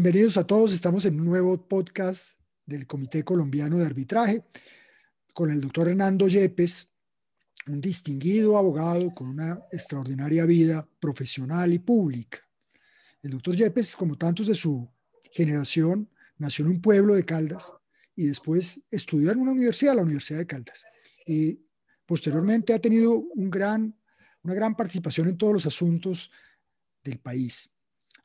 Bienvenidos a todos. Estamos en un nuevo podcast del Comité Colombiano de Arbitraje con el doctor Hernando Yepes, un distinguido abogado con una extraordinaria vida profesional y pública. El doctor Yepes, como tantos de su generación, nació en un pueblo de Caldas y después estudió en una universidad, la Universidad de Caldas. Y posteriormente ha tenido una gran participación en todos los asuntos del país.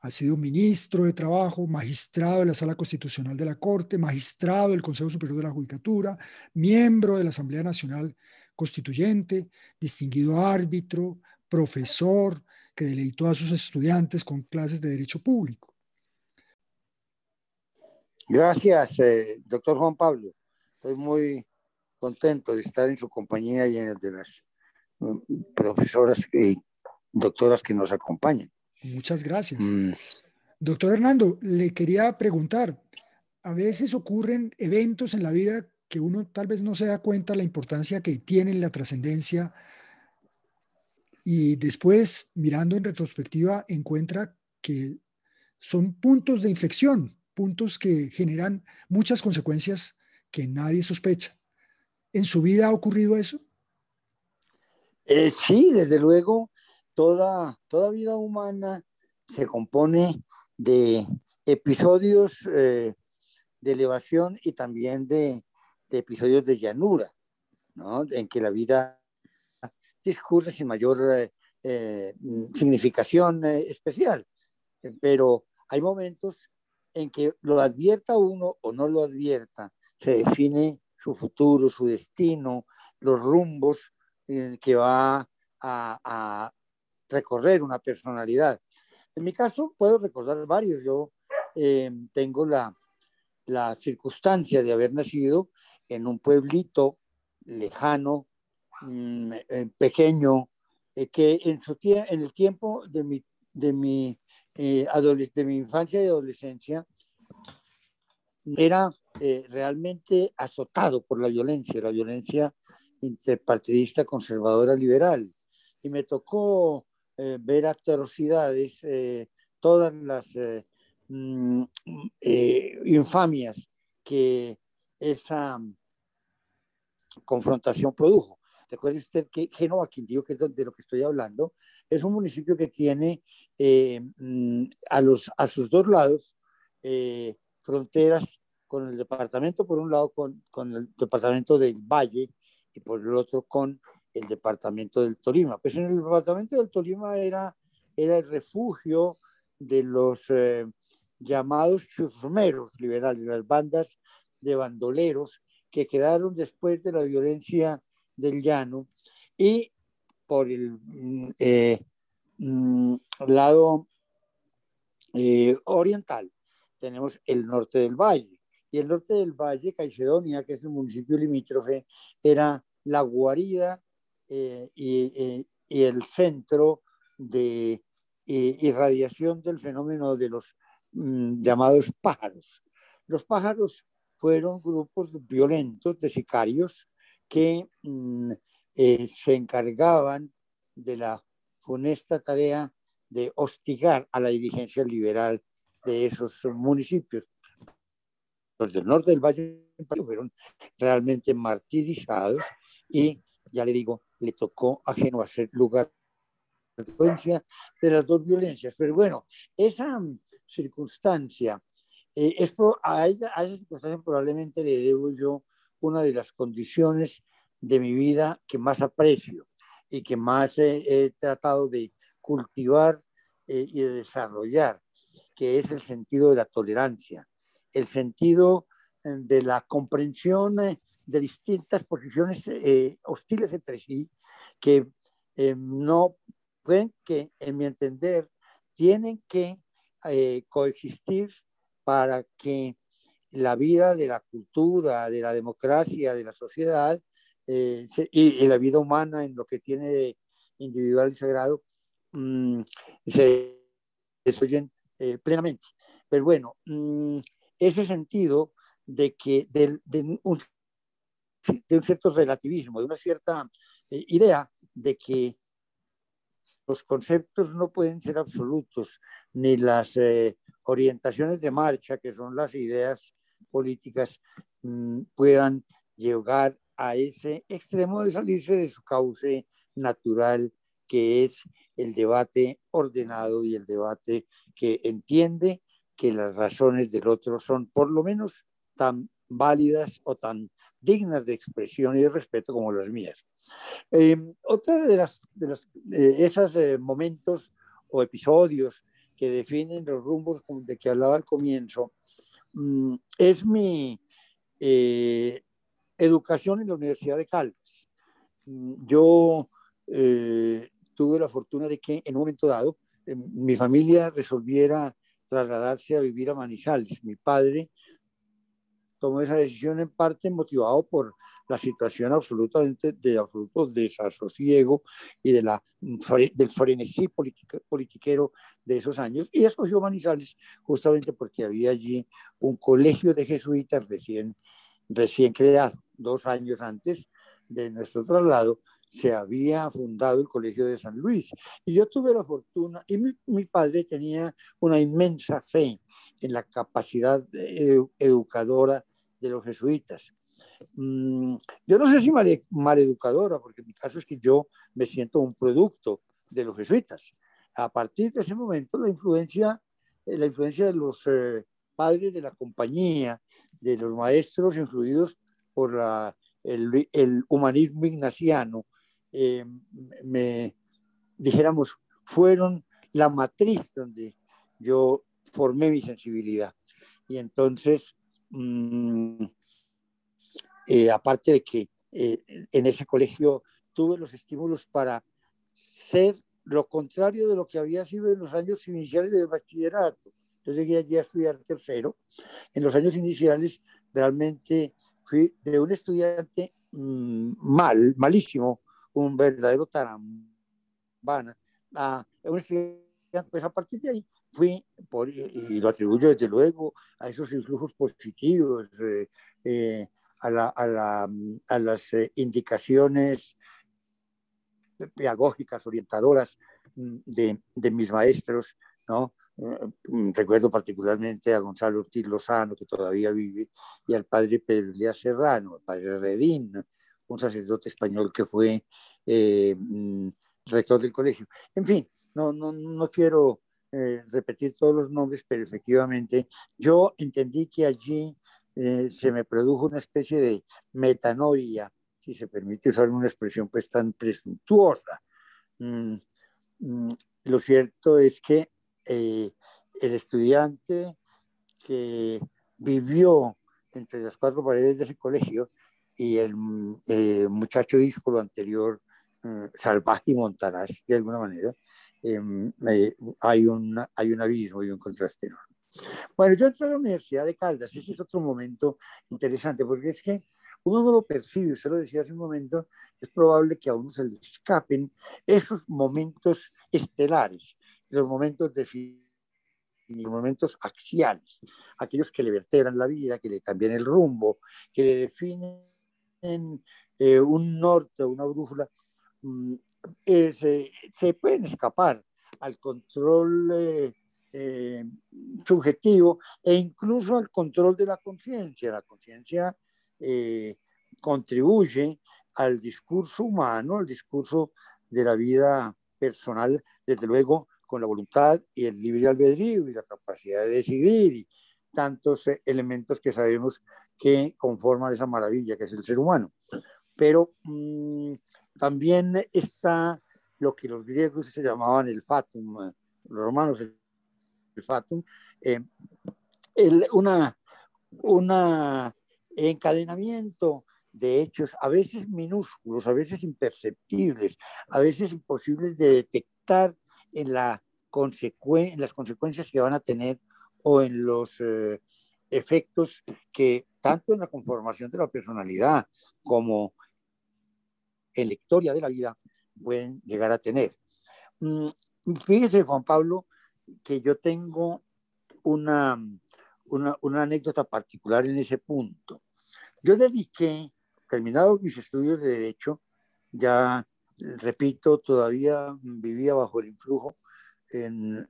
Ha sido ministro de Trabajo, magistrado de la Sala Constitucional de la Corte, magistrado del Consejo Superior de la Judicatura, miembro de la Asamblea Nacional Constituyente, distinguido árbitro, profesor, que deleitó a sus estudiantes con clases de Derecho Público. Gracias, eh, doctor Juan Pablo. Estoy muy contento de estar en su compañía y en el de las mm, profesoras y doctoras que nos acompañan. Muchas gracias. Mm. Doctor Hernando, le quería preguntar, a veces ocurren eventos en la vida que uno tal vez no se da cuenta la importancia que tienen la trascendencia y después, mirando en retrospectiva, encuentra que son puntos de inflexión, puntos que generan muchas consecuencias que nadie sospecha. ¿En su vida ha ocurrido eso? Eh, sí, desde luego, toda, toda vida humana se compone de episodios eh, de elevación y también de, episodios de llanura, ¿no? en que la vida discurre sin mayor eh, eh, significación especial. Pero hay momentos en que lo advierta uno o no lo advierta, se define su futuro, su destino, los rumbos que va a, recorrer una personalidad. En mi caso, puedo recordar varios. Yo eh, tengo la, la circunstancia de haber nacido en un pueblito lejano, mm, eh, pequeño, eh, que en, su en el tiempo de mi, de, mi, de mi infancia y adolescencia era realmente azotado por la violencia, la violencia interpartidista conservadora liberal. Y me tocó eh, ver atrocidades, eh, todas las eh, mm, infamias que esa confrontación produjo. Recuerde usted que Génova, Quindío, que es de lo que estoy hablando, es un municipio que tiene mm, a, los, a sus dos lados fronteras con el departamento, por un lado con, con el departamento del Valle y por el otro con el departamento del Tolima. Pues en el departamento del Tolima era, era el refugio de los eh, llamados chusmeros liberales, las bandas de bandoleros que quedaron después de la violencia del llano y por el mm, eh, mm, lado eh, oriental tenemos el norte del valle. Y el norte del valle, Caicedonia, que es el municipio limítrofe, era la guarida eh, y, el centro de irradiación del fenómeno de los mm, llamados pájaros. Los pájaros fueron grupos violentos de sicarios que mm, eh, se encargaban de la funesta tarea de hostigar a la dirigencia liberal de esos municipios. Los del norte del Valle fueron realmente martirizados y, ya le digo, le tocó a ser lugar de las dos violencias. Pero bueno, esa circunstancia, eh, es a, esa circunstancia probablemente le debo yo una de las condiciones de mi vida que más aprecio y que más he, tratado de cultivar eh, y de desarrollar, que es el sentido de la tolerancia, el sentido eh, de la comprensión de distintas posiciones eh, hostiles entre sí que eh, no pueden que, en mi entender, tienen que eh, coexistir para que la vida de la cultura, de la democracia, de la sociedad y, la vida humana en lo que tiene de individual y sagrado mm, se desoyen plenamente. Pero bueno, mm, ese sentido de que de, de un de un cierto relativismo, de una cierta eh, idea de que los conceptos no pueden ser absolutos, ni las eh, orientaciones de marcha, que son las ideas políticas, mm, puedan llegar a ese extremo de salirse de su cauce natural, que es el debate ordenado y el debate que entiende que las razones del otro son por lo menos tan válidas o tan dignas de expresión y de respeto como las mías. Eh, otra de las, de esos eh, momentos o episodios que definen los rumbos de que hablaba al comienzo mm, es mi eh, educación en la Universidad de Caldas. Mm, yo tuve la fortuna de que en un momento dado mi familia resolviera trasladarse a vivir a Manizales. Mi padre tomó esa decisión en parte motivado por la situación absolutamente de absoluto desasosiego y de la, del frenesí politiquero de esos años. Y escogió Manizales justamente porque había allí un colegio de jesuitas recién, recién creado. Dos años antes de nuestro traslado se había fundado el Colegio de San Luis. Y yo tuve la fortuna, y mi, mi padre tenía una inmensa fe en la capacidad educadora de los jesuitas. Mm, yo no sé si mal, educadora, porque mi caso es que yo me siento un producto de los jesuitas. A partir de ese momento, la influencia, eh, la influencia de los eh, padres de la compañía, de los maestros influidos por el, humanismo ignaciano, eh, me, dijéramos, fueron la matriz donde yo formé mi sensibilidad. Y entonces Mm, eh, aparte de que eh, en ese colegio tuve los estímulos para ser lo contrario de lo que había sido en los años iniciales del bachillerato. Yo llegué allí a estudiar tercero. En los años iniciales realmente fui de un estudiante mm, mal, malísimo, un verdadero tarambana, a un estudiante, pues a partir de ahí fui, por, y lo atribuyo desde luego a esos influjos positivos, eh, eh, a, la, a, la, a, las eh, indicaciones pedagógicas, orientadoras mm, de, de mis maestros, ¿no? Mm, recuerdo particularmente a Gonzalo Ortiz Lozano, que todavía vive, y al padre Pedro Elías Serrano, al padre Redín, un sacerdote español que fue mm, rector del colegio. En fin, no, no, no quiero eh, repetir todos los nombres, pero efectivamente yo entendí que allí eh, se me produjo una especie de metanoia, si se permite usar una expresión pues tan presuntuosa. Mm, mm, lo cierto es que eh, el estudiante que vivió entre las cuatro paredes de ese colegio y el muchacho díscolo anterior, salvaje y montaraz de alguna manera, Em, hay, un, hay un abismo y un contraste enorme. Bueno, yo entré a la Universidad de Caldas, ese es otro momento interesante, porque es que uno no lo percibe, usted lo decía hace un momento, es probable que a uno se le escapen esos momentos estelares, los momentos de los momentos axiales, aquellos que le vertebran la vida, que le cambian el rumbo, que le definen eh, un norte, una brújula. Mm, eh, se, pueden escapar al control eh, eh, subjetivo e incluso al control de la conciencia. La conciencia contribuye al discurso humano, al discurso de la vida personal, desde luego con la voluntad y el libre albedrío y la capacidad de decidir y tantos elementos que sabemos que conforman esa maravilla que es el ser humano. Pero mm, también está lo que los griegos se llamaban el fatum, los romanos el, fatum, eh, una, una encadenamiento de hechos, a veces minúsculos, a veces imperceptibles, a veces imposibles de detectar en, la en las consecuencias que van a tener o en los eh, efectos que tanto en la conformación de la personalidad como en la historia de la vida pueden llegar a tener. Mm, fíjese, Juan Pablo, que yo tengo una, una, una anécdota particular en ese punto. Yo dediqué, terminados mis estudios de Derecho, ya repito, todavía vivía bajo el influjo en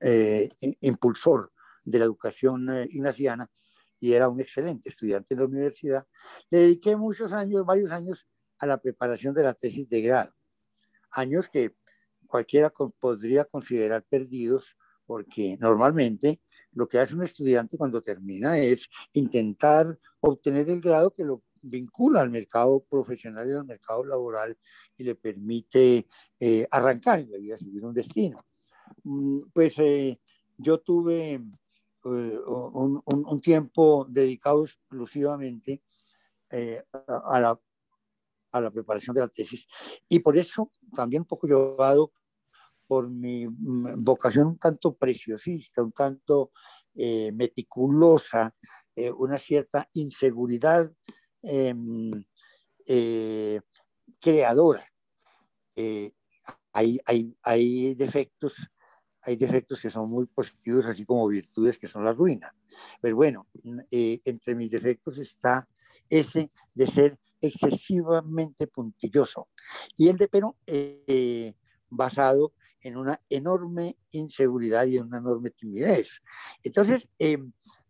eh, impulsor de la educación eh, ignaciana y era un excelente estudiante en la universidad, le dediqué muchos años, varios años, a la preparación de la tesis de grado. Años que cualquiera podría considerar perdidos porque normalmente lo que hace un estudiante cuando termina es intentar obtener el grado que lo vincula al mercado profesional y al mercado laboral y le permite eh, arrancar en la vida, seguir un destino. Mm, pues eh, yo tuve eh, un, un, tiempo dedicado exclusivamente a, la, a la preparación de la tesis y por eso también un poco llevado por mi mm, vocación un tanto preciosista, un tanto meticulosa, una cierta inseguridad em, creadora. hay, hay, hay defectos hay defectos que son muy positivos, así como virtudes que son la ruina. Pero bueno, eh, entre mis defectos está ese de ser excesivamente puntilloso y el de pero eh, basado en una enorme inseguridad y en una enorme timidez. Entonces, eh,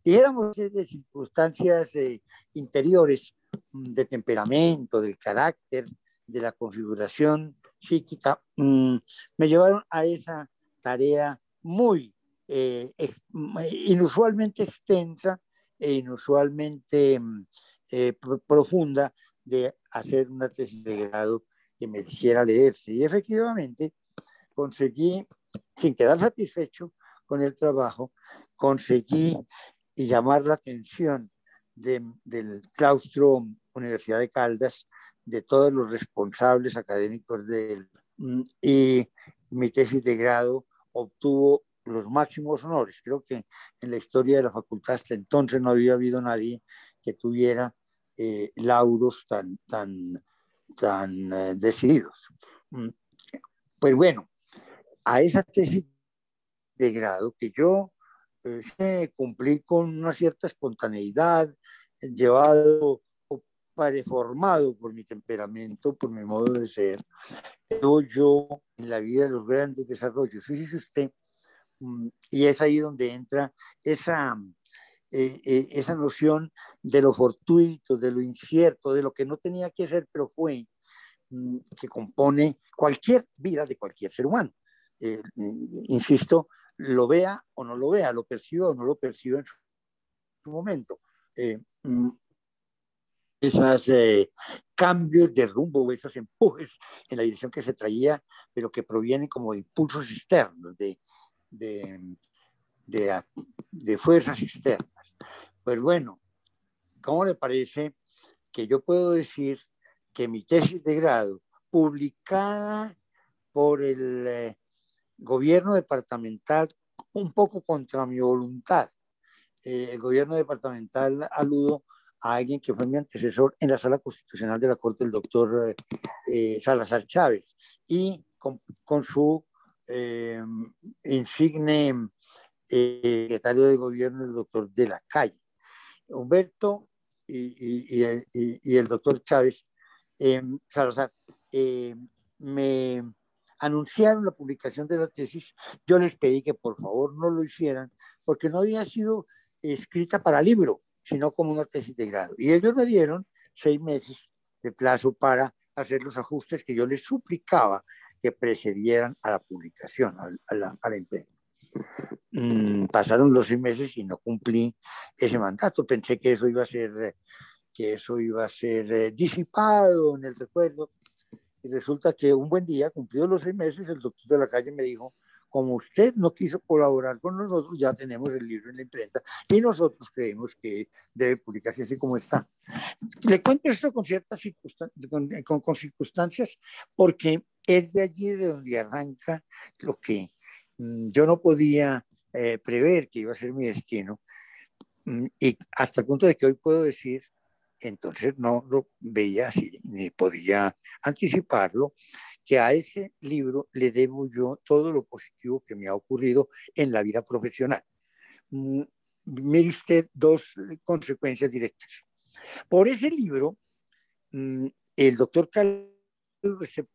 dijéramos de circunstancias eh, interiores mm, de temperamento, del carácter, de la configuración psíquica, mm, me llevaron a esa tarea muy eh, inusualmente extensa e inusualmente mm, eh, profunda de hacer una tesis de grado que me hiciera leerse. Y efectivamente conseguí, sin quedar satisfecho con el trabajo, conseguí llamar la atención del claustro Universidad de Caldas, de todos los responsables académicos de él. Mm, y mi tesis de grado obtuvo los máximos honores. Creo que en la historia de la facultad hasta entonces no había habido nadie que tuviera eh, lauros tan, tan, tan eh, decididos. Mm, pues bueno, a esa tesis de grado que yo eh, cumplí con una cierta espontaneidad, llevado o reformado por mi temperamento, por mi modo de ser, yo en la vida los grandes desarrollos. Fíjese usted, mm, y es ahí donde entra esa, eh, eh, esa noción de lo fortuito, de lo incierto, de lo que no tenía que ser, pero fue, mm, que compone cualquier vida de cualquier ser humano. Eh, insisto, lo vea o no lo vea, lo perciba o no lo perciba en su momento. Mm, esos cambios de rumbo, esos empujes en la dirección que se traía, pero que provienen como de impulsos externos, de, de, de, fuerzas externas. Pues bueno, ¿cómo le parece que yo puedo decir que mi tesis de grado, publicada por el eh, gobierno departamental un poco contra mi voluntad, eh, el gobierno departamental aludo a alguien que fue mi antecesor en la sala constitucional de la Corte, el doctor eh, Salazar Chávez, y con, su eh, insigne secretario de gobierno, el doctor de la calle. Humberto y, el, doctor Chávez Salazar me anunciaron la publicación de la tesis, yo les pedí que por favor no lo hicieran porque no había sido escrita para libro, sino como una tesis de grado. Y ellos me dieron seis meses de plazo para hacer los ajustes que yo les suplicaba que precedieran a la publicación, a, la, a imprenta. Mm, pasaron los seis meses y no cumplí ese mandato. Pensé que eso iba a ser, que eso iba a ser eh, disipado en el recuerdo. Y resulta que un buen día, cumplidos los seis meses, el doctor de la calle me dijo, como usted no quiso colaborar con nosotros, ya tenemos el libro en la imprenta y nosotros creemos que debe publicarse así como está. Le cuento esto con ciertas circunstancias, con, circunstancias porque es de allí de donde arranca lo que mm, yo no podía eh, prever que iba a ser mi destino mm, y hasta el punto de que hoy puedo decir entonces no lo veía así, ni podía anticiparlo, que a ese libro le debo yo todo lo positivo que me ha ocurrido en la vida profesional. Mm, mire usted dos consecuencias directas. Por ese libro, mm, el doctor Carlos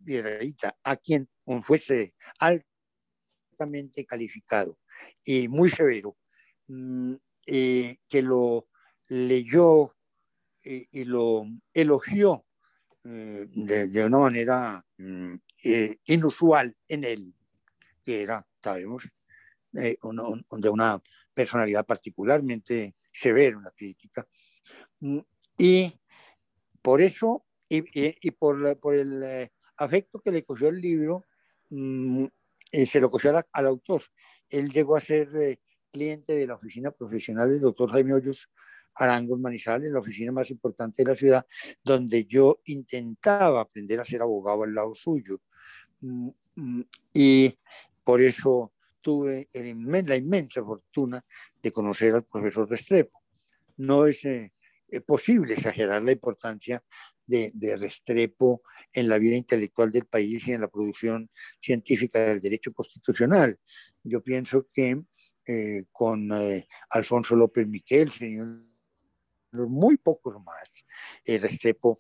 Piedraíta, a quien un juez altamente calificado y muy severo, mm, eh, que lo leyó y lo elogió de, una manera mm, inusual en él, que era, sabemos, de una personalidad particularmente severa en la crítica. Mm, y por eso, y, por, por, el eh, afecto que le cogió el libro, eh, se lo cogió al, autor. Él llegó a ser eh, cliente de la oficina profesional del doctor Jaime Hoyos Arango Manizales, la oficina más importante de la ciudad, donde yo intentaba aprender a ser abogado al lado suyo. Mm, y por eso tuve la inmensa fortuna de conocer al profesor Restrepo. No es eh, posible exagerar la importancia de, Restrepo en la vida intelectual del país y en la producción científica del derecho constitucional. Yo pienso que eh, con eh, Alfonso López Miquel, señor, muy pocos más, Restrepo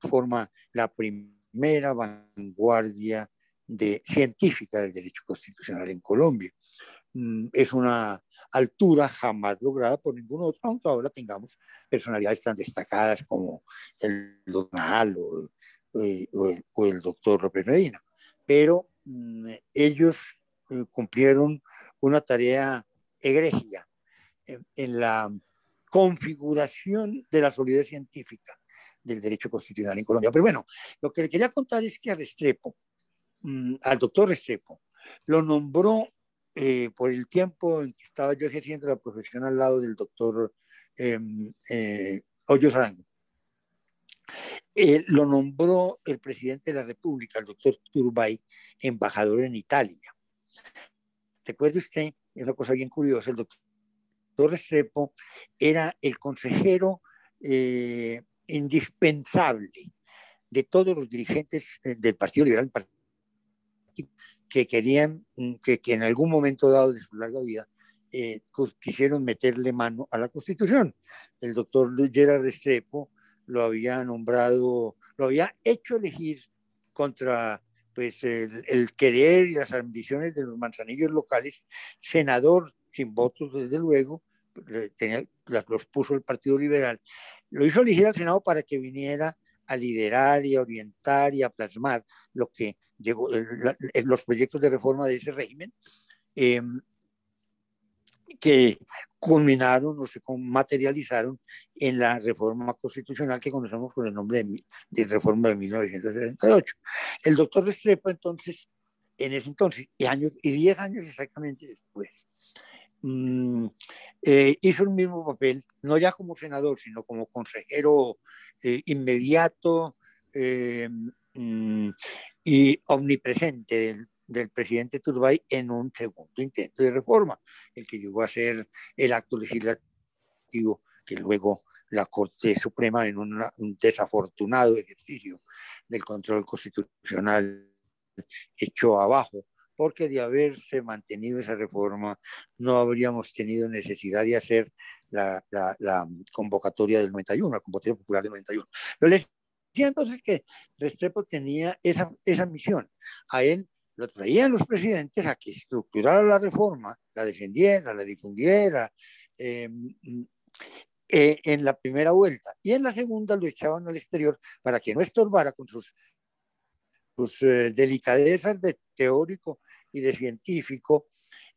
forma la primera vanguardia de, científica del derecho constitucional en Colombia. Mm, es una altura jamás lograda por ningún otro, aunque ahora tengamos personalidades tan destacadas como el doctor o, eh, o, el, doctor López Medina. Pero mm, ellos eh, cumplieron una tarea egregia en, la configuración de la solidez científica del derecho constitucional en Colombia. Pero bueno, lo que le quería contar es que a Restrepo, mm, al doctor Restrepo, lo nombró eh, por el tiempo en que estaba yo ejerciendo la profesión al lado del doctor eh, eh, Hoyos Arango. lo nombró el presidente de la República, el doctor Turbay, embajador en Italia. Recuerde usted, es una cosa bien curiosa, el doctor Restrepo era el consejero indispensable de todos los dirigentes del Partido Liberal, que querían, mm, que, que en algún momento dado de su larga vida eh, quisieron meterle mano a la Constitución. El doctor Gerard Restrepo lo había nombrado, lo había hecho elegir contra pues, el, querer y las ambiciones de los manzanillos locales, senador sin votos, desde luego, tenía, los puso el Partido Liberal, lo hizo elegir al Senado para que viniera a liderar y a orientar y a plasmar lo que llegó, los proyectos de reforma de ese régimen, em, que culminaron o se materializaron en la reforma constitucional que conocemos con el nombre de, reforma de 1968. El doctor Restrepo entonces, en ese entonces, y, años, y diez años exactamente después, mm, eh, hizo el mismo papel, no ya como senador, sino como consejero eh, inmediato eh, mm, y omnipresente del, presidente Turbay en un segundo intento de reforma, el que llegó a ser el acto legislativo que luego la Corte Suprema en un desafortunado ejercicio del control constitucional echó abajo, porque de haberse mantenido esa reforma no habríamos tenido necesidad de hacer la, convocatoria del 91, la convocatoria popular del 91. Pero les decía entonces que Restrepo tenía esa, esa misión. A él lo traían los presidentes a que estructurara la reforma, la defendiera, la difundiera, em, eh, en la primera vuelta. Y en la segunda lo echaban al exterior para que no estorbara con sus, sus eh, delicadezas de teórico y de científico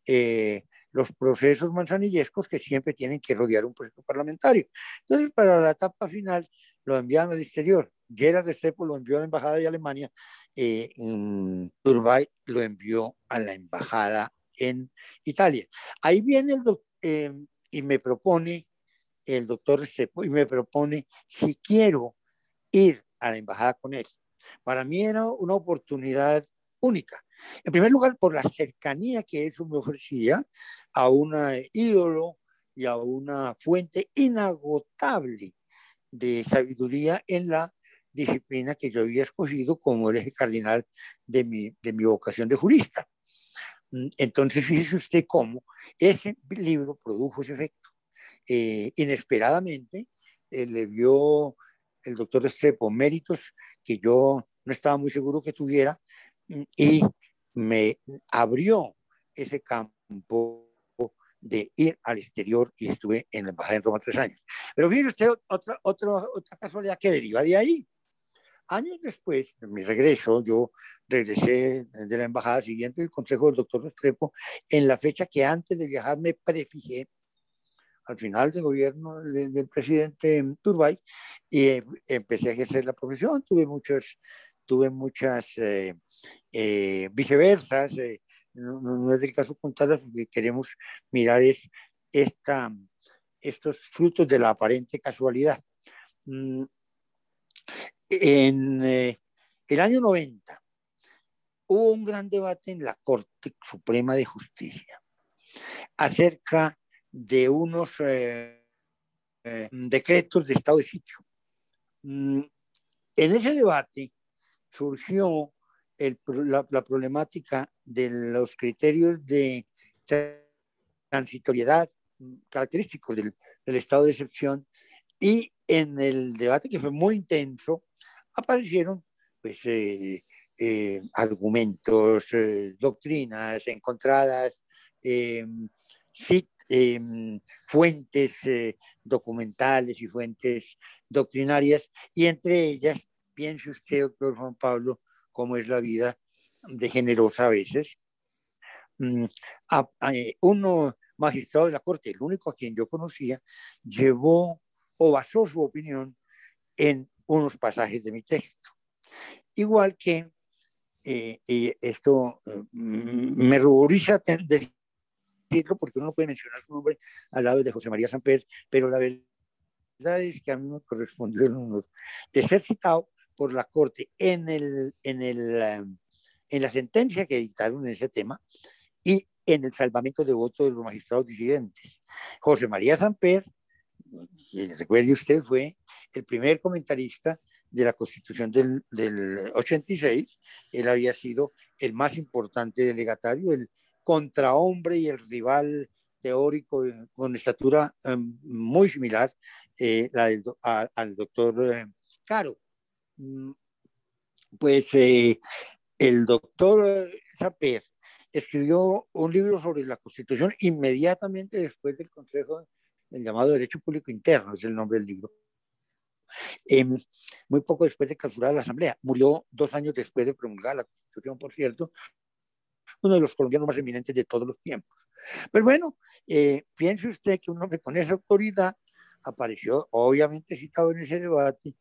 eh, los procesos manzanillescos que siempre tienen que rodear un proceso parlamentario. Entonces, para la etapa final, lo envían al exterior. Gerard Restrepo lo envió a la Embajada de Alemania, eh, Turbay lo envió a la Embajada en Italia. Ahí viene el doctor eh, y me propone, el doctor Restrepo, y me propone si quiero ir a la Embajada con él. Para mí era una oportunidad única. En primer lugar, por la cercanía que eso me ofrecía a un ídolo y a una fuente inagotable de sabiduría en la disciplina que yo había escogido como el eje cardinal de mi, de mi vocación de jurista. Mm, entonces, fíjese usted cómo ese libro produjo ese efecto. Eh, inesperadamente eh, le vio el doctor Estrepo méritos que yo no estaba muy seguro que tuviera mm, y me abrió ese campo de ir al exterior y estuve en la embajada en Roma tres años. Pero fíjese usted otra, otra, otra casualidad que deriva de ahí. Años después de mi regreso, yo regresé de la embajada siguiente el consejo del doctor Restrepo en la fecha que antes de viajar me prefijé al final del gobierno del presidente Turbay y eh, empecé a ejercer la profesión. Tuve muchos, tuve muchas eh, eh, viceversas. No, es del caso contarlas porque queremos mirar es esta, estos frutos de la aparente casualidad. Mm, en el año 90 hubo un gran debate en la Corte Suprema de Justicia acerca de unos eh, eh, decretos de estado de sitio. Mm, en ese debate surgió la, problemática de los criterios de transitoriedad característicos del, estado de excepción y en el debate que fue muy intenso aparecieron pues, eh, argumentos, doctrinas encontradas, Em, fuentes eh, documentales y fuentes doctrinarias, y entre ellas, piense usted, doctor Juan Pablo, cómo es la vida de generosa a veces. Mm, eh, uno magistrado de la Corte, el único a quien yo conocía, llevó o basó su opinión en unos pasajes de mi texto. Igual que eh, esto me ruboriza decir porque uno no puede mencionar su nombre al lado de José María Samper, pero la verdad es que a mí me correspondió el honor de ser citado por la Corte en, el, en, el, eh, en la sentencia que dictaron en ese tema y en el salvamento de voto de los magistrados disidentes. José María Samper, recuerde usted, fue el primer comentarista de la Constitución del, del 86. Él había sido el más importante delegatario, el, contrahombre y el rival teórico eh, con estatura eh, muy similar eh, la al doctor Caro. Mm, pues el doctor Saper escribió un libro sobre la Constitución inmediatamente después del Consejo, el llamado Derecho Público Interno, es el nombre del libro. Em, muy poco después de clausurar la Asamblea. Murió dos años después de promulgar la Constitución, por cierto, uno de los colombianos más eminentes de todos los tiempos. Pero bueno, eh, piense usted que un hombre con esa autoridad apareció, obviamente citado en ese debate,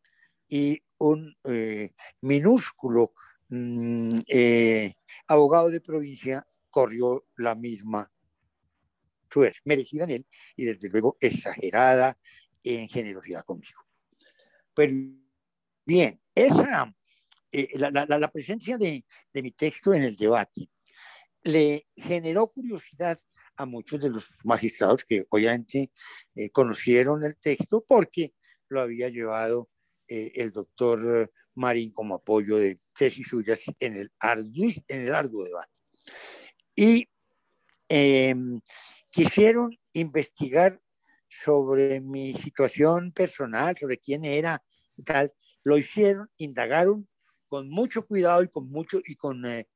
y un eh, minúsculo mm, eh, abogado de provincia corrió la misma suerte, merecida en él y desde luego exagerada en generosidad conmigo. Pues bien, esa, la, la, la, presencia de, de mi texto en el debate le generó curiosidad a muchos de los magistrados que obviamente eh, conocieron el texto porque lo había llevado eh, el doctor Marín como apoyo de tesis suyas en el, arduo, en el arduo debate. Y em, quisieron investigar sobre mi situación personal, sobre quién era y tal. Lo hicieron, indagaron con mucho cuidado y con mucho y con eh,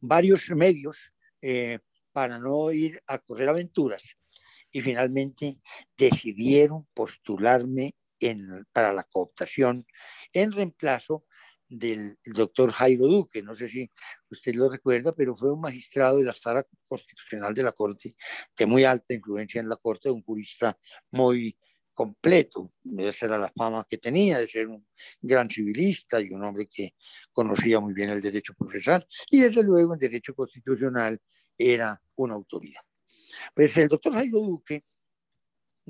varios medios eh, para no ir a correr aventuras y finalmente decidieron postularme en, para la cooptación en reemplazo del doctor Jairo Duque. No sé si usted lo recuerda, pero fue un magistrado de la sala constitucional de la Corte de muy alta influencia en la Corte, un jurista muy completo. Esa era la fama que tenía de ser un gran civilista y un hombre que conocía muy bien el derecho procesal y desde luego el derecho constitucional era una autoridad. Pues el doctor Jairo Duque,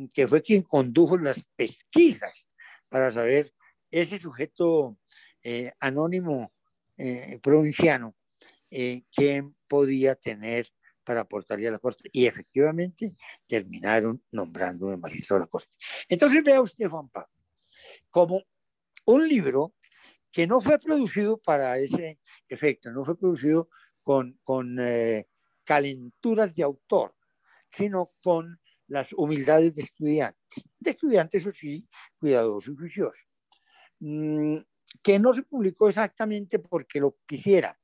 que fue quien condujo las pesquisas para saber ese sujeto eh, anónimo eh, provinciano, eh, quién podía tener para aportarle a la Corte. Y efectivamente terminaron nombrando el magistrado de la Corte. Entonces vea usted, Juan Pablo, como un libro que no fue producido para ese efecto, no fue producido con, con eh, calenturas de autor, sino con las humildades de estudiante. De estudiante, eso sí, cuidadoso y juicioso. Mm, que no se publicó exactamente porque lo quisiera,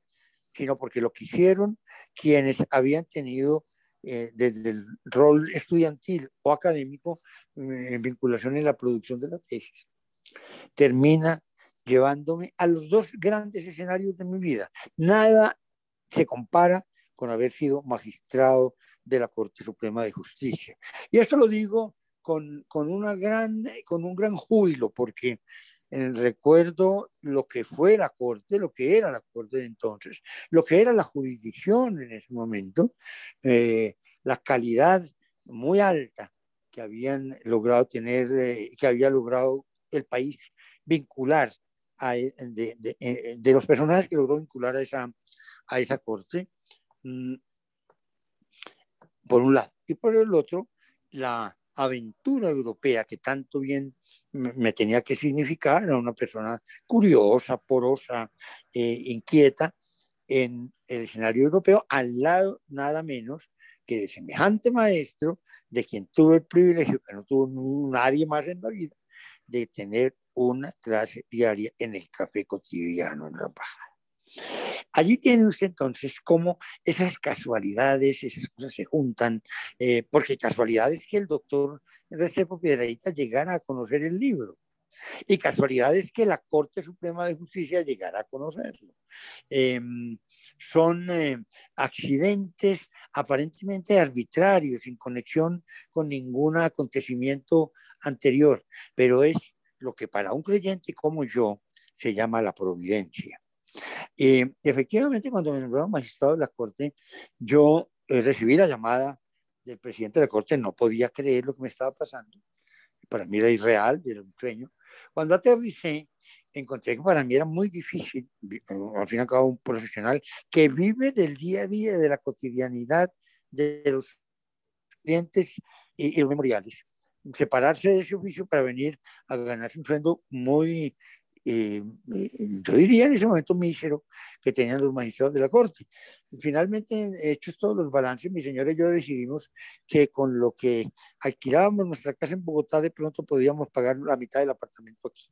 sino porque lo quisieron quienes habían tenido eh, desde el rol estudiantil o académico eh, vinculación en la producción de la tesis, termina llevándome a los dos grandes escenarios de mi vida. Nada se compara con haber sido magistrado de la Corte Suprema de Justicia. Y esto lo digo con, con, una gran, con un gran júbilo, porque recuerdo lo que fue la Corte, lo que era la Corte de entonces, lo que era la jurisdicción en ese momento, eh, la calidad muy alta que habían logrado tener, eh, que había logrado el país vincular eh, de, los personajes que logró vincular a esa, a esa corte, mm, por un lado, y por el otro, la aventura europea que tanto bien me, tenía que significar, era una persona curiosa, porosa, eh, inquieta en el escenario europeo, al lado nada menos que de semejante maestro, de quien tuve el privilegio, que no tuvo nadie más en la vida, de tener una clase diaria en el café cotidiano en la embajada. Allí tiene usted entonces cómo esas casualidades, esas cosas se juntan, eh, porque casualidad es que el doctor Restrepo Piedradita llegara a conocer el libro. Y casualidad es que la Corte Suprema de Justicia llegara a conocerlo. Em, son eh, accidentes aparentemente arbitrarios, sin conexión con ningún acontecimiento anterior, pero es lo que para un creyente como yo se llama la providencia. Eh, efectivamente, cuando me nombraron magistrado de la Corte, yo eh, recibí la llamada del presidente de la Corte, no podía creer lo que me estaba pasando. Para mí era irreal, era un sueño. Cuando aterricé, encontré que para mí era muy difícil, eh, al fin y al cabo, un profesional que vive del día a día, de la cotidianidad de los clientes y, y los memoriales separarse de ese oficio para venir a ganarse un sueldo muy, eh, eh, yo diría en ese momento mísero que tenían los magistrados de la Corte. Finalmente, hechos todos los balances, mi señora y yo decidimos que con lo que alquilábamos nuestra casa en Bogotá, de pronto podíamos pagar la mitad del apartamento aquí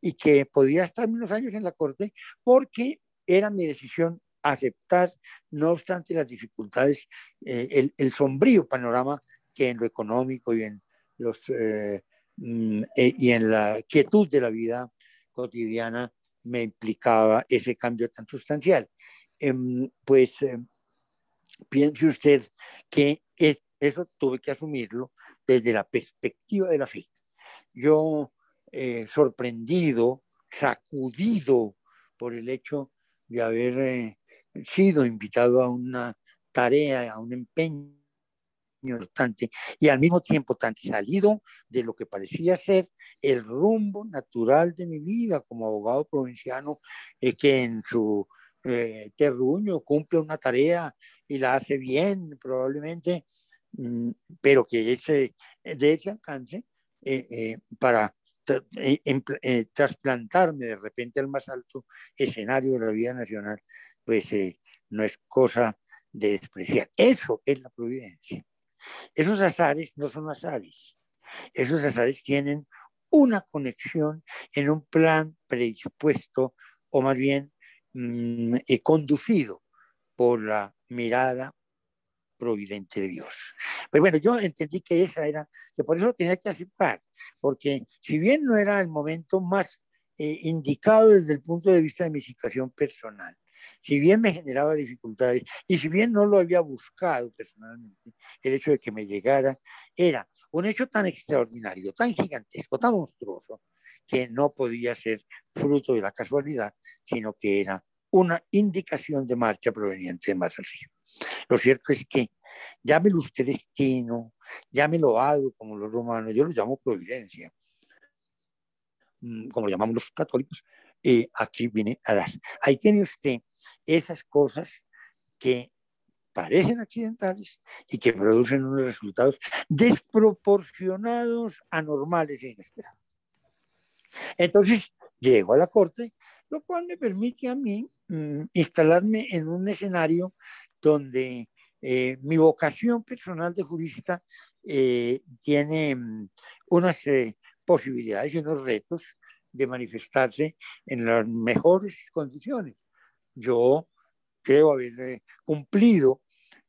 y que podía estar unos años en la Corte porque era mi decisión aceptar, no obstante las dificultades, eh, el, el sombrío panorama que en lo económico y en los, eh, mm, eh, y en la quietud de la vida cotidiana me implicaba ese cambio tan sustancial. Em, pues em, piense usted que eso tuve que asumirlo desde la perspectiva de la fe. Yo, eh, sorprendido, sacudido por el hecho de haber sido invitado a una tarea, a un empeño importante y al mismo tiempo tan salido de lo que parecía ser el rumbo natural de mi vida como abogado provinciano, eh, que en su eh, terruño cumple una tarea y la hace bien probablemente, mm, pero que ese, de ese alcance eh, para trasplantarme de repente al más alto escenario de la vida nacional, pues no es cosa de despreciar. Eso es la providencia. Esos azares no son azares. Esos azares tienen una conexión en un plan predispuesto o más bien mm, eh, conducido por la mirada providente de Dios. Pero bueno, yo entendí que esa era, que por eso tenía que aceptar, porque si bien no era el momento más eh, indicado desde el punto de vista de mi situación personal, si bien me generaba dificultades y si bien no lo había buscado personalmente, el hecho de que me llegara era un hecho tan extraordinario, tan gigantesco, tan monstruoso, que no podía ser fruto de la casualidad, sino que era una indicación de marcha proveniente de más. Lo cierto es que llámelo usted destino, llámelo hado como los romanos, yo lo llamo providencia, mm, como lo llamamos los católicos, eh, aquí viene a dar. Ahí tiene usted esas cosas que parecen accidentales y que producen unos resultados desproporcionados, anormales e inesperados. Entonces, llego a la corte, lo cual me permite a mí mm, instalarme en un escenario donde eh, mi vocación personal de jurista eh, tiene mm, unas posibilidades y unos retos de manifestarse en las mejores condiciones. Yo creo haber cumplido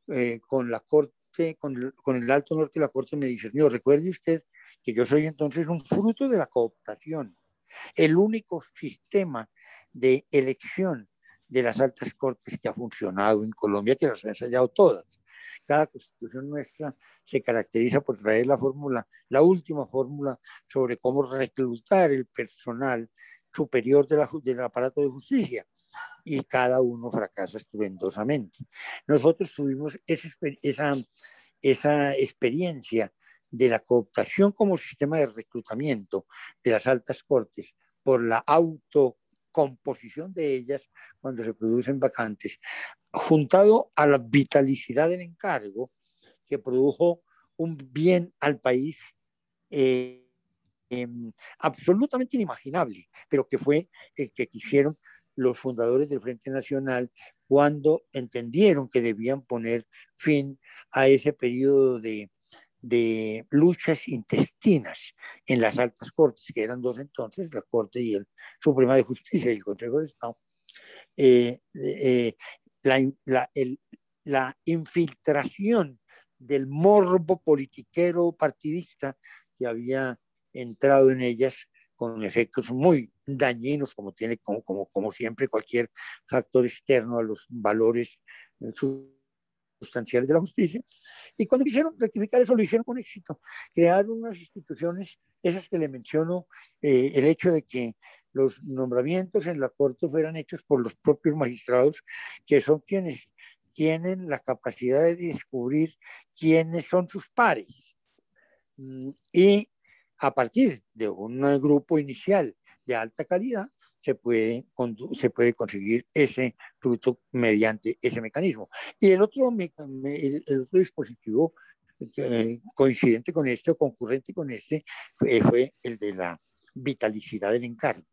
eh, con la corte con con el Alto Norte la Corte me señor, recuerde usted que yo soy entonces un fruto de la cooptación. El único sistema de elección de las altas cortes que ha funcionado en Colombia, que las ha ensayado todas. Cada constitución nuestra se caracteriza por traer la fórmula, la última fórmula sobre cómo reclutar el personal superior de la, del aparato de justicia y cada uno fracasa estupendosamente. Nosotros tuvimos esa, esa, esa experiencia de la cooptación como sistema de reclutamiento de las altas cortes por la autocomposición de ellas cuando se producen vacantes, juntado a la vitalicidad del encargo que produjo un bien al país eh, em, absolutamente inimaginable, pero que fue el que quisieron los fundadores del Frente Nacional cuando entendieron que debían poner fin a ese periodo de, de luchas intestinas en las altas cortes, que eran dos entonces, la Corte y el Suprema de Justicia y el Consejo de Estado, eh, eh, la, la, el, la, infiltración del morbo politiquero partidista que había entrado en ellas con efectos muy dañinos, como tiene, como, como, como siempre, cualquier factor externo a los valores eh, sustanciales de la justicia. Y cuando quisieron rectificar eso, lo hicieron con éxito. Crearon unas instituciones, esas que le menciono, eh, el hecho de que los nombramientos en la Corte fueran hechos por los propios magistrados, que son quienes tienen la capacidad de descubrir quiénes son sus pares. Mm, y a partir de un grupo inicial de alta calidad, se puede, se puede conseguir ese fruto mediante ese mecanismo. Y el otro, el otro dispositivo eh, coincidente con este o concurrente con este eh, fue el de la vitalicidad del encargo.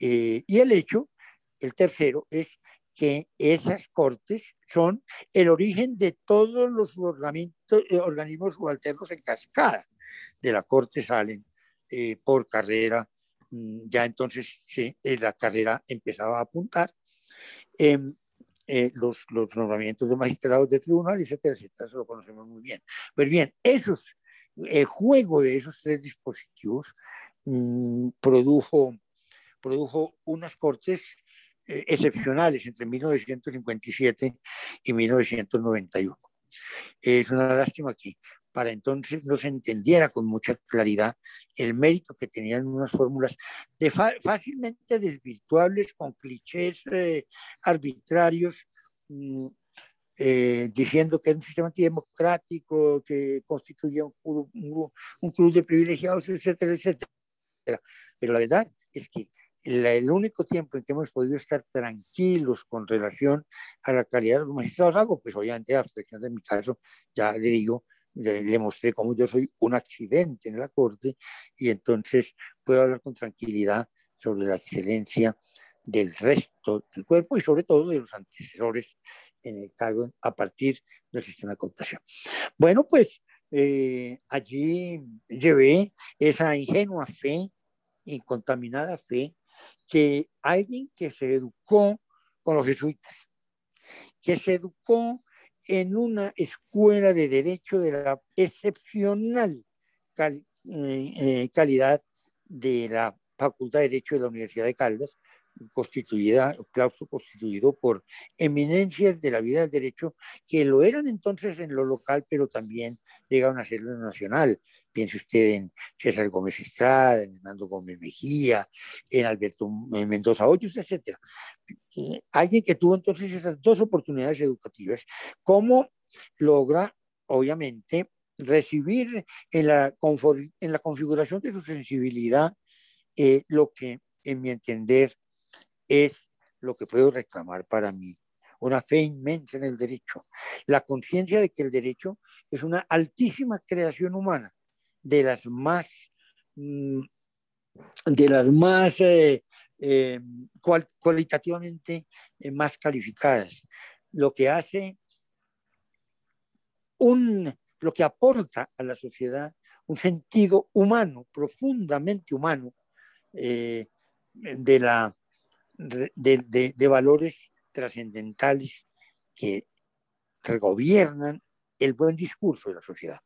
Eh, y el hecho, el tercero, es que esas cortes son el origen de todos los organismos subalternos en cascada. De la corte salen por carrera Mm, ya entonces sí, eh, la carrera empezaba a apuntar. Em, eh, los, los, nombramientos de magistrados de tribunal, etcétera, etcétera, eso lo conocemos muy bien. Pues bien, esos, el juego de esos tres dispositivos mm, produjo, produjo unas cortes eh, excepcionales entre 1957 y 1991. Es una lástima que para entonces no se entendiera con mucha claridad el mérito que tenían unas fórmulas de fácilmente desvirtuables con clichés eh, arbitrarios, mm, eh, diciendo que era un sistema antidemocrático, que constituía un, club de privilegiados, etcétera, etcétera. Pero la verdad es que el único tiempo en que hemos podido estar tranquilos con relación a la calidad de los magistrados, algo, pues obviamente, a abstracción de mi caso, ya le digo, le, mostré cómo yo soy un accidente en la corte y entonces puedo hablar con tranquilidad sobre la excelencia del resto del cuerpo y sobre todo de los antecesores en el cargo a partir del sistema de computación. Bueno, pues eh, allí llevé esa ingenua fe, incontaminada fe, que alguien que se educó con los jesuitas, que se educó en una escuela de derecho de la excepcional eh, eh, calidad de la Facultad de Derecho de la Universidad de Caldas, constituida, claustro constituido por eminencias de la vida del derecho que lo eran entonces en lo local, pero también llegaron a ser lo nacional. Piense usted en César Gómez Estrada, en Hernando Gómez Mejía, en Alberto Mendoza Hoyos, etc. alguien que tuvo entonces esas dos oportunidades educativas, ¿cómo logra, obviamente, recibir en la, en la configuración de su sensibilidad eh, lo que, en mi entender, es lo que puedo reclamar para mí. Una fe inmensa en el derecho. La conciencia de que el derecho es una altísima creación humana, de las más, mm, de las más eh, eh, cualitativamente eh, más calificadas. Lo que hace un, lo que aporta a la sociedad un sentido humano, profundamente humano, de la de, valores trascendentales que gobiernan el buen discurso de la sociedad.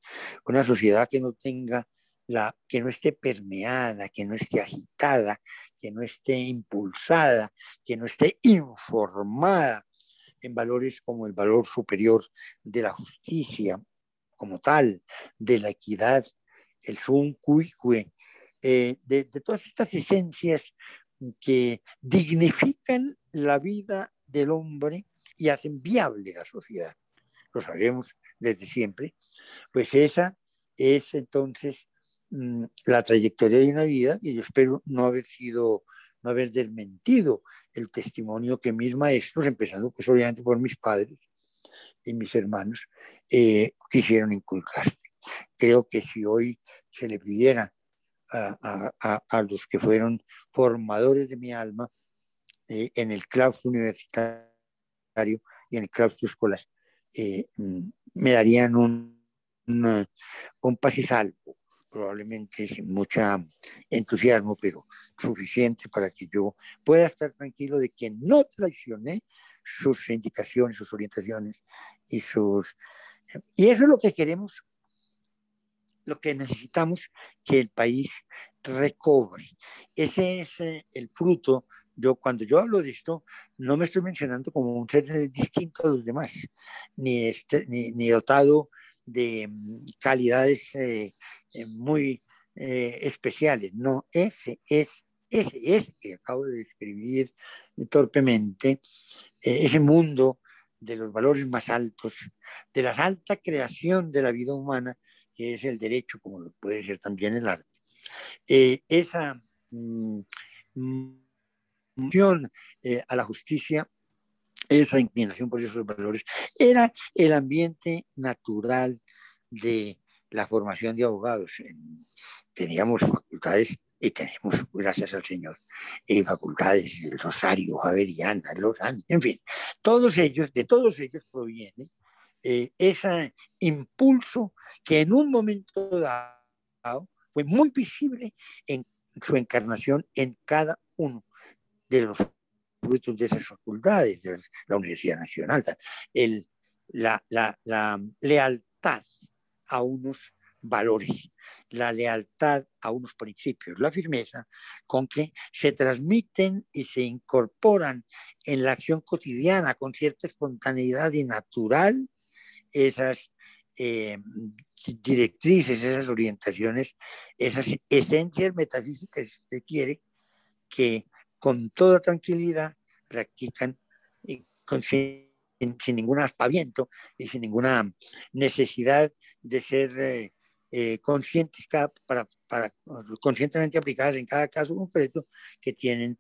Una sociedad que no tenga la, que no esté permeada, que no esté agitada, que no esté impulsada, que no esté informada en valores como el valor superior de la justicia como tal, de la equidad, el sum cuique, eh, de todas estas esencias que dignifican la vida del hombre y hacen viable la sociedad. Lo sabemos desde siempre. Pues esa es entonces mm, la trayectoria de una vida y yo espero no haber sido, no haber desmentido el testimonio que mis maestros, empezando pues obviamente por mis padres y mis hermanos, eh, quisieron inculcar. Creo que si hoy se le pidiera a, a, los que fueron formadores de mi alma eh, en el claustro universitario y en el claustro escolar, eh, mm, me darían un, un, un pasisalvo, probablemente sin mucha entusiasmo, pero suficiente para que yo pueda estar tranquilo de que no traicioné sus indicaciones, sus orientaciones y sus... Y eso es lo que queremos, lo que necesitamos que el país recobre. Ese es eh, el fruto. Yo cuando yo hablo de esto, no me estoy mencionando como un ser distinto a los demás, ni, este, ni, ni dotado de mm, calidades eh, eh, muy especiales. No, ese es, ese es que acabo de describir torpemente, ese mundo de los valores más altos, de la alta creación de la vida humana, que es el derecho, como puede ser también el arte. esa mm, eh, a la justicia, esa inclinación por esos valores, era el ambiente natural de la formación de abogados. Teníamos facultades y tenemos, gracias al Señor, eh, facultades, el Rosario, Javeriana, Los Andes, en fin, todos ellos, de todos ellos proviene eh, ese impulso que en un momento dado fue muy visible en su encarnación en cada uno de los frutos de esas facultades, de la Universidad Nacional, el, la, la, la lealtad a unos valores, la lealtad a unos principios, la firmeza con que se transmiten y se incorporan en la acción cotidiana con cierta espontaneidad y natural esas eh, directrices, esas orientaciones, esas esencias metafísicas, si usted quiere, que con toda tranquilidad practican y sin, ningún aspaviento y sin ninguna necesidad de ser eh, eh, conscientes para, para, conscientemente aplicadas en cada caso concreto que tienen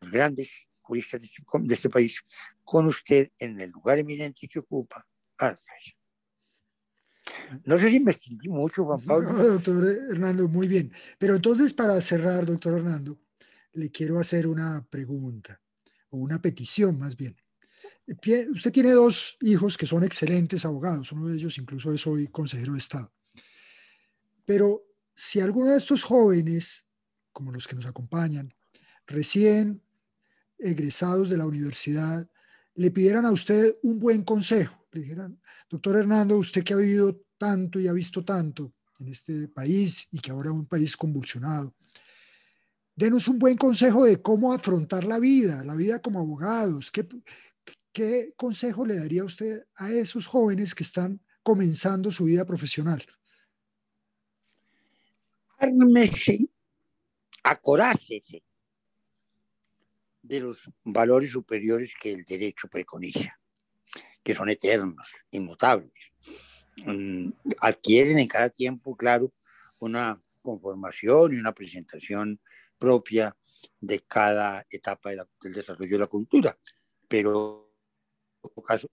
los grandes juristas de este, de este país con usted en el lugar eminente que ocupa. No sé si me extendí mucho, Juan Pablo. No, doctor Hernando, muy bien. Pero entonces, para cerrar, doctor Hernando, le quiero hacer una pregunta, o una petición más bien. Usted tiene dos hijos que son excelentes abogados, uno de ellos incluso es hoy consejero de Estado. Pero si alguno de estos jóvenes, como los que nos acompañan, recién egresados de la universidad, le pidieran a usted un buen consejo, le dijeran, doctor Hernando, usted que ha vivido tanto y ha visto tanto en este país y que ahora es un país convulsionado, denos un buen consejo de cómo afrontar la vida, la vida como abogados. ¿Qué, qué consejo le daría usted a esos jóvenes que están comenzando su vida profesional? Ármese, acorácese de los valores superiores que el derecho preconiza, que son eternos, inmutables. Mm, adquieren en cada tiempo, claro, una conformación y una presentación propia de cada etapa del desarrollo de la cultura, pero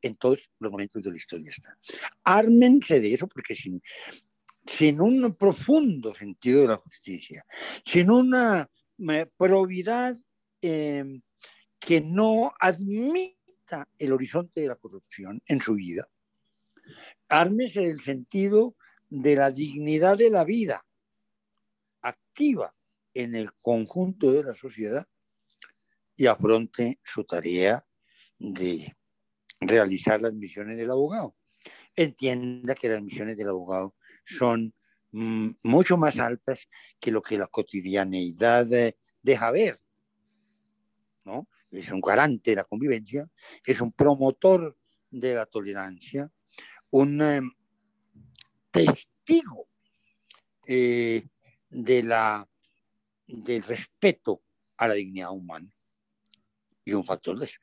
en todos los momentos de la historia está. Ármense de eso porque sin, sin un profundo sentido de la justicia, sin una eh, probidad em, que no admita el horizonte de la corrupción en su vida, ármese del sentido de la dignidad de la vida activa en el conjunto de la sociedad y afronte su tarea de realizar las misiones del abogado. entienda que las misiones del abogado son mm, mucho más altas que lo que la cotidianeidad deja ver. ¿no? Es un garante de la convivencia, es un promotor de la tolerancia, un em, testigo eh, de la, del respeto a la dignidad humana y un factor de eso.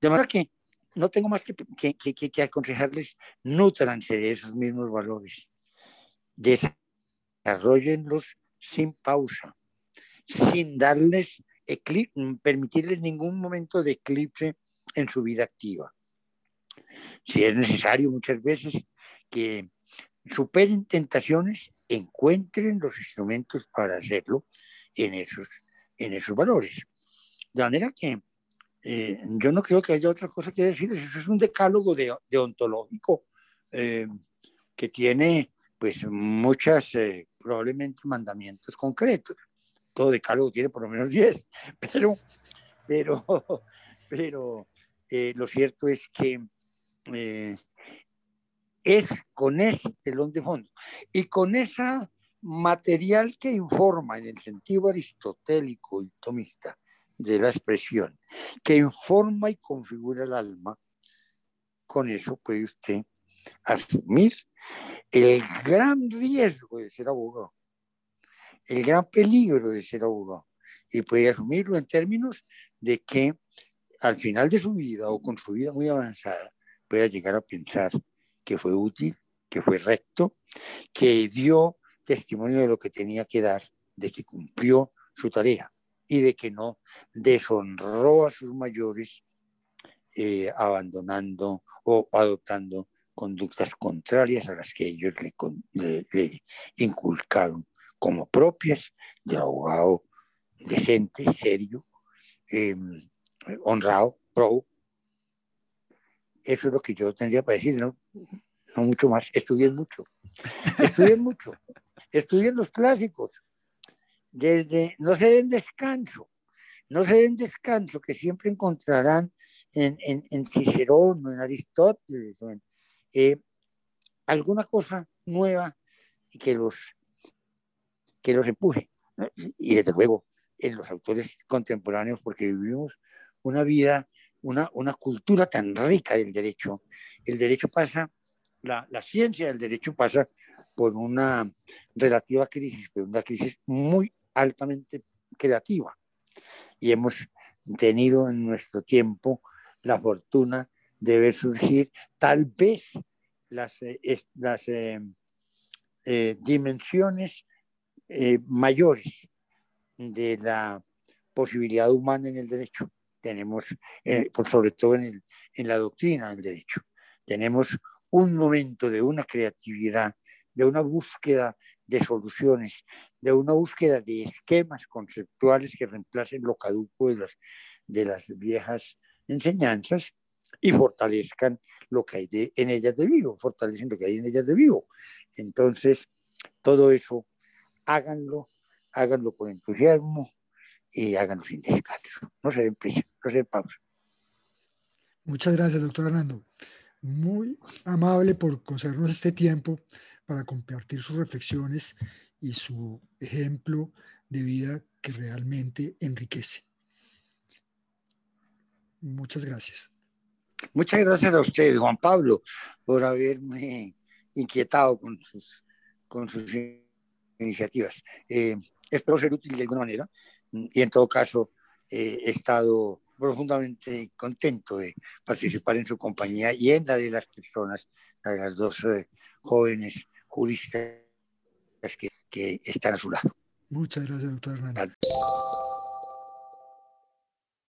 De manera que no tengo más que, que, que, que aconsejarles, nutranse de esos mismos valores, desarrollenlos sin pausa, sin darles permitirles ningún momento de eclipse en su vida activa. Si es necesario muchas veces que superen tentaciones, encuentren los instrumentos para hacerlo en esos, en esos valores. De manera que eh, yo no creo que haya otra cosa que decir, eso es un decálogo de, deontológico eh, que tiene pues muchas, eh, probablemente mandamientos concretos. Todo decálogo tiene por lo menos 10, pero, pero, pero lo cierto es que es con ese telón de fondo. Y con esa material que informa en el sentido aristotélico y tomista de la expresión, que informa y configura el alma, con eso puede usted asumir el gran riesgo de ser abogado, el gran peligro de ser abogado, y puede asumirlo en términos de que al final de su vida o con su vida muy avanzada pueda llegar a pensar que fue útil, que fue recto, que dio testimonio de lo que tenía que dar, de que cumplió su tarea y de que no deshonró a sus mayores eh, abandonando o adoptando conductas contrarias a las que ellos le, inculcaron como propias del abogado decente, serio, em, honrado, pro. Eso es lo que yo tendría para decir, no, no mucho más. Estudien mucho, estudien mucho, estudien los clásicos, desde, no se den descanso, no se den descanso, que siempre encontrarán en, en, en Cicerón o en Aristóteles eh, alguna cosa nueva que los, que los empuje. Y desde luego en los autores contemporáneos, porque vivimos una vida, una, una cultura tan rica del derecho. El derecho pasa, la, la ciencia del derecho pasa por una relativa crisis, pero una crisis muy altamente creativa. Y hemos tenido en nuestro tiempo la fortuna de ver surgir tal vez las, eh, las eh, eh, dimensiones mayores de la posibilidad humana en el derecho. Tenemos, por sobre todo en, el, en la doctrina del derecho, tenemos un momento de una creatividad, de una búsqueda de soluciones, de una búsqueda de esquemas conceptuales que reemplacen lo caduco de las, de las viejas enseñanzas y fortalezcan lo que hay de, en ellas de vivo, fortalecen lo que hay en ellas de vivo. Entonces, todo eso, háganlo, háganlo con entusiasmo y háganlo sin descanso. No se den prisa, no se den pausa. Muchas gracias, doctor Hernando. Muy amable por concedernos este tiempo para compartir sus reflexiones y su ejemplo de vida que realmente enriquece. Muchas gracias. Muchas gracias a usted, Juan Pablo, por haberme inquietado con sus, con sus iniciativas. Eh, espero ser útil de alguna manera y en todo caso eh, he estado profundamente contento de participar en su compañía y en la de las personas, de las dos eh, jóvenes juristas que, que están a su lado. Muchas gracias, doctor Hernández.